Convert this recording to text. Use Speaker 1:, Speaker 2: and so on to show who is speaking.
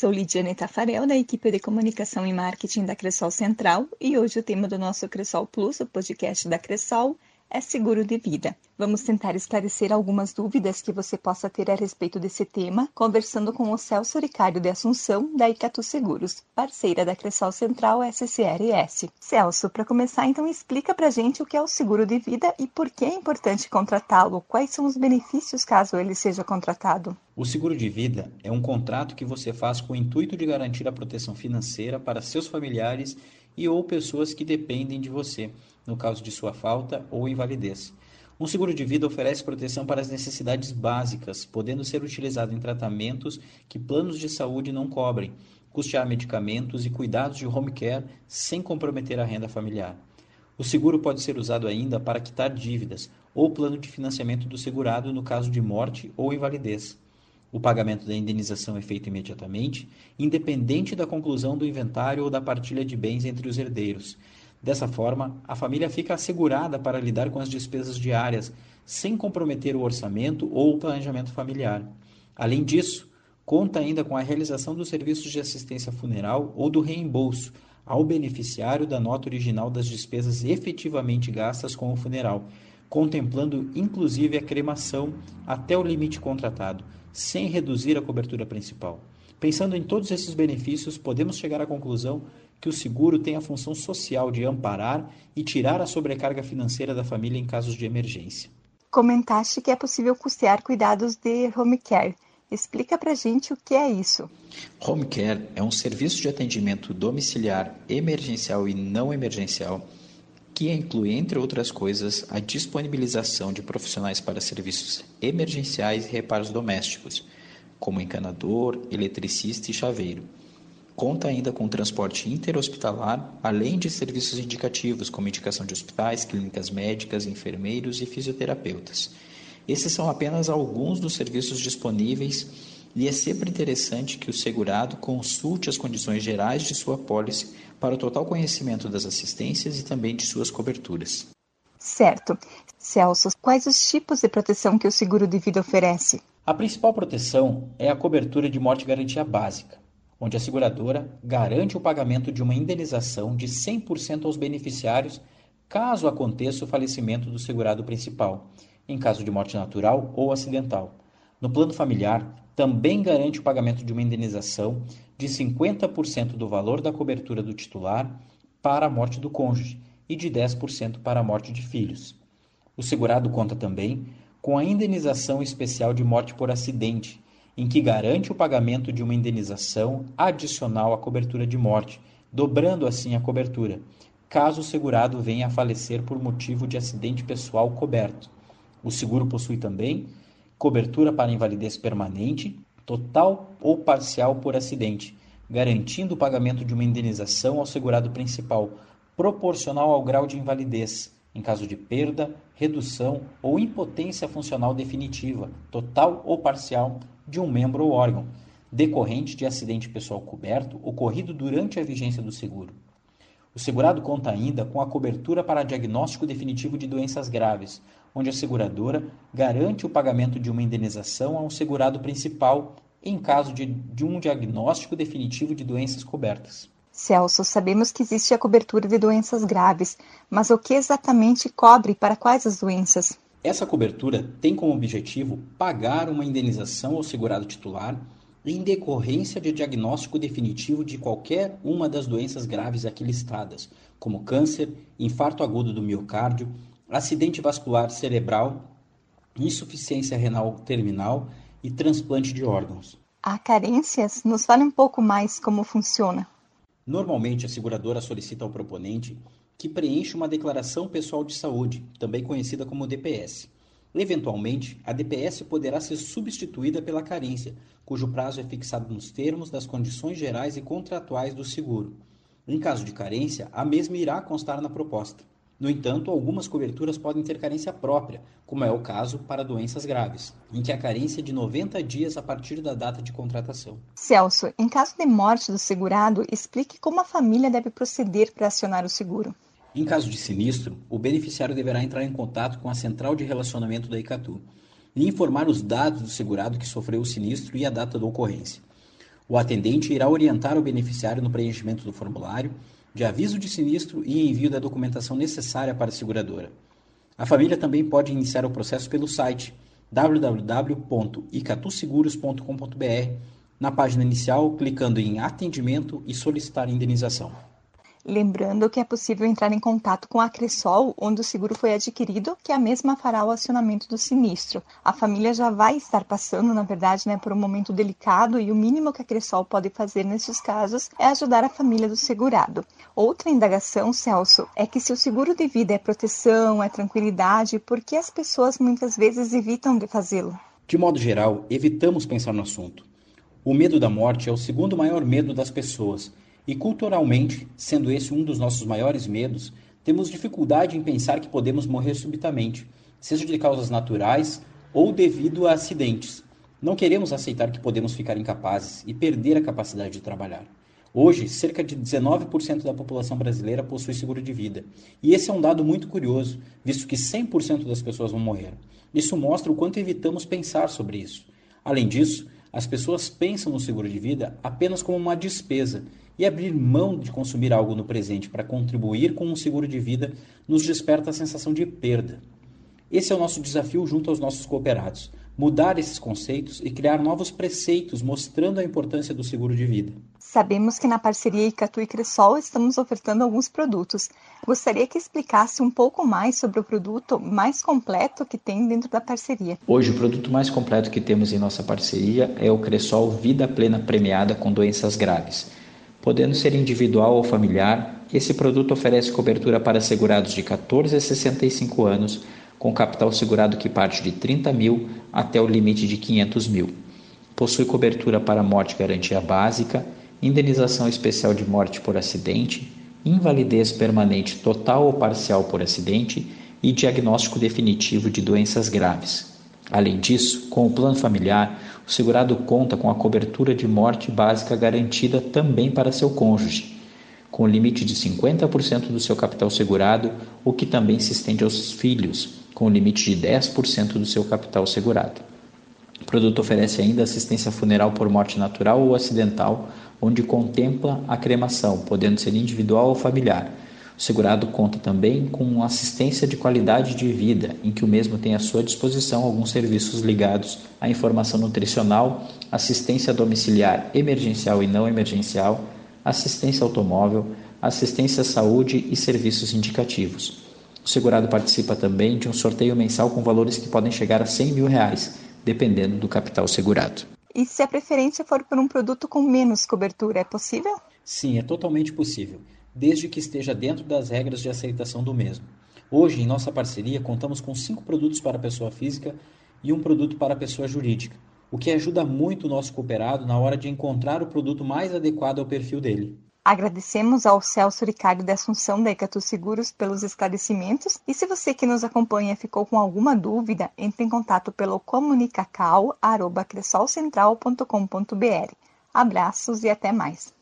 Speaker 1: Sou Lidiane Tafarel, da equipe de comunicação e marketing da Cressol Central, e hoje o tema do nosso Cressol Plus, o podcast da Cressol, é seguro de vida. Vamos tentar esclarecer algumas dúvidas que você possa ter a respeito desse tema, conversando com o Celso Ricário de Assunção, da Icatu Seguros, parceira da Cressol Central SCRS. Celso, para começar, então explica pra gente o que é o seguro de vida e por que é importante contratá-lo. Quais são os benefícios caso ele seja contratado?
Speaker 2: O seguro de vida é um contrato que você faz com o intuito de garantir a proteção financeira para seus familiares e ou pessoas que dependem de você, no caso de sua falta ou invalidez. Um seguro de vida oferece proteção para as necessidades básicas, podendo ser utilizado em tratamentos que planos de saúde não cobrem, custear medicamentos e cuidados de home care sem comprometer a renda familiar. O seguro pode ser usado ainda para quitar dívidas ou plano de financiamento do segurado no caso de morte ou invalidez. O pagamento da indenização é feito imediatamente, independente da conclusão do inventário ou da partilha de bens entre os herdeiros. Dessa forma, a família fica assegurada para lidar com as despesas diárias, sem comprometer o orçamento ou o planejamento familiar. Além disso, conta ainda com a realização dos serviços de assistência funeral ou do reembolso ao beneficiário da nota original das despesas efetivamente gastas com o funeral, contemplando inclusive a cremação até o limite contratado sem reduzir a cobertura principal. Pensando em todos esses benefícios, podemos chegar à conclusão que o seguro tem a função social de amparar e tirar a sobrecarga financeira da família em casos de emergência.
Speaker 1: Comentaste que é possível custear cuidados de home care. Explica pra gente o que é isso.
Speaker 2: Home care é um serviço de atendimento domiciliar emergencial e não emergencial que inclui, entre outras coisas, a disponibilização de profissionais para serviços emergenciais e reparos domésticos, como encanador, eletricista e chaveiro. Conta ainda com transporte interhospitalar, além de serviços indicativos, como indicação de hospitais, clínicas médicas, enfermeiros e fisioterapeutas. Esses são apenas alguns dos serviços disponíveis e é sempre interessante que o segurado consulte as condições gerais de sua pólice para o total conhecimento das assistências e também de suas coberturas.
Speaker 1: Certo. Celso, quais os tipos de proteção que o seguro de vida oferece?
Speaker 2: A principal proteção é a cobertura de morte garantia básica, onde a seguradora garante o pagamento de uma indenização de 100% aos beneficiários caso aconteça o falecimento do segurado principal, em caso de morte natural ou acidental. No plano familiar, também garante o pagamento de uma indenização de 50% do valor da cobertura do titular para a morte do cônjuge e de 10% para a morte de filhos. O segurado conta também com a indenização especial de morte por acidente, em que garante o pagamento de uma indenização adicional à cobertura de morte, dobrando assim a cobertura, caso o segurado venha a falecer por motivo de acidente pessoal coberto. O seguro possui também cobertura para invalidez permanente, total ou parcial por acidente, garantindo o pagamento de uma indenização ao segurado principal, proporcional ao grau de invalidez, em caso de perda, redução ou impotência funcional definitiva, total ou parcial, de um membro ou órgão, decorrente de acidente pessoal coberto ocorrido durante a vigência do seguro. O segurado conta ainda com a cobertura para diagnóstico definitivo de doenças graves, onde a seguradora garante o pagamento de uma indenização ao segurado principal em caso de, de um diagnóstico definitivo de doenças cobertas.
Speaker 1: Celso, sabemos que existe a cobertura de doenças graves, mas o que exatamente cobre para quais as doenças?
Speaker 2: Essa cobertura tem como objetivo pagar uma indenização ao segurado titular em decorrência de diagnóstico definitivo de qualquer uma das doenças graves aqui listadas, como câncer, infarto agudo do miocárdio, acidente vascular cerebral, insuficiência renal terminal e transplante de órgãos.
Speaker 1: Há carências? Nos fale um pouco mais como funciona.
Speaker 2: Normalmente, a seguradora solicita ao proponente que preencha uma declaração pessoal de saúde, também conhecida como DPS. Eventualmente, a DPS poderá ser substituída pela carência, cujo prazo é fixado nos termos das condições gerais e contratuais do seguro. Em caso de carência, a mesma irá constar na proposta. No entanto, algumas coberturas podem ter carência própria, como é o caso para doenças graves, em que a carência é de 90 dias a partir da data de contratação.
Speaker 1: Celso, em caso de morte do segurado, explique como a família deve proceder para acionar o seguro.
Speaker 2: Em caso de sinistro, o beneficiário deverá entrar em contato com a central de relacionamento da ICATU e informar os dados do segurado que sofreu o sinistro e a data da ocorrência. O atendente irá orientar o beneficiário no preenchimento do formulário, de aviso de sinistro e envio da documentação necessária para a seguradora. A família também pode iniciar o processo pelo site www.icatuseguros.com.br, na página inicial, clicando em Atendimento e solicitar indenização.
Speaker 1: Lembrando que é possível entrar em contato com a Cressol, onde o seguro foi adquirido, que a mesma fará o acionamento do sinistro. A família já vai estar passando, na verdade, né, por um momento delicado e o mínimo que a Cressol pode fazer nesses casos é ajudar a família do segurado. Outra indagação, Celso, é que se o seguro de vida é proteção, é tranquilidade, por que as pessoas muitas vezes evitam de fazê-lo?
Speaker 2: De modo geral, evitamos pensar no assunto. O medo da morte é o segundo maior medo das pessoas e culturalmente, sendo esse um dos nossos maiores medos, temos dificuldade em pensar que podemos morrer subitamente, seja de causas naturais ou devido a acidentes. Não queremos aceitar que podemos ficar incapazes e perder a capacidade de trabalhar. Hoje, cerca de 19% da população brasileira possui seguro de vida. E esse é um dado muito curioso, visto que 100% das pessoas vão morrer. Isso mostra o quanto evitamos pensar sobre isso. Além disso, as pessoas pensam no seguro de vida apenas como uma despesa e abrir mão de consumir algo no presente para contribuir com um seguro de vida nos desperta a sensação de perda. Esse é o nosso desafio junto aos nossos cooperados: mudar esses conceitos e criar novos preceitos mostrando a importância do seguro de vida.
Speaker 1: Sabemos que na parceria Icatu e Cressol estamos ofertando alguns produtos. Gostaria que explicasse um pouco mais sobre o produto mais completo que tem dentro da parceria.
Speaker 3: Hoje, o produto mais completo que temos em nossa parceria é o Cressol Vida Plena Premiada com Doenças Graves. Podendo ser individual ou familiar, esse produto oferece cobertura para segurados de 14 a 65 anos, com capital segurado que parte de 30 mil até o limite de 500 mil. Possui cobertura para morte garantia básica, indenização especial de morte por acidente, invalidez permanente total ou parcial por acidente e diagnóstico definitivo de doenças graves. Além disso, com o plano familiar, o segurado conta com a cobertura de morte básica garantida também para seu cônjuge, com limite de 50% do seu capital segurado, o que também se estende aos filhos, com limite de 10% do seu capital segurado. O produto oferece ainda assistência funeral por morte natural ou acidental, onde contempla a cremação, podendo ser individual ou familiar o segurado conta também com assistência de qualidade de vida, em que o mesmo tem à sua disposição alguns serviços ligados à informação nutricional, assistência domiciliar emergencial e não emergencial, assistência automóvel, assistência à saúde e serviços indicativos. O segurado participa também de um sorteio mensal com valores que podem chegar a 100 mil reais, dependendo do capital segurado.
Speaker 1: E se a preferência for por um produto com menos cobertura, é possível?
Speaker 2: Sim, é totalmente possível desde que esteja dentro das regras de aceitação do mesmo. Hoje, em nossa parceria, contamos com cinco produtos para a pessoa física e um produto para a pessoa jurídica, o que ajuda muito o nosso cooperado na hora de encontrar o produto mais adequado ao perfil dele.
Speaker 1: Agradecemos ao Celso Ricardo da Assunção da Ecatu Seguros pelos esclarecimentos e se você que nos acompanha ficou com alguma dúvida, entre em contato pelo comunicacal.cressolcentral.com.br. Abraços e até mais.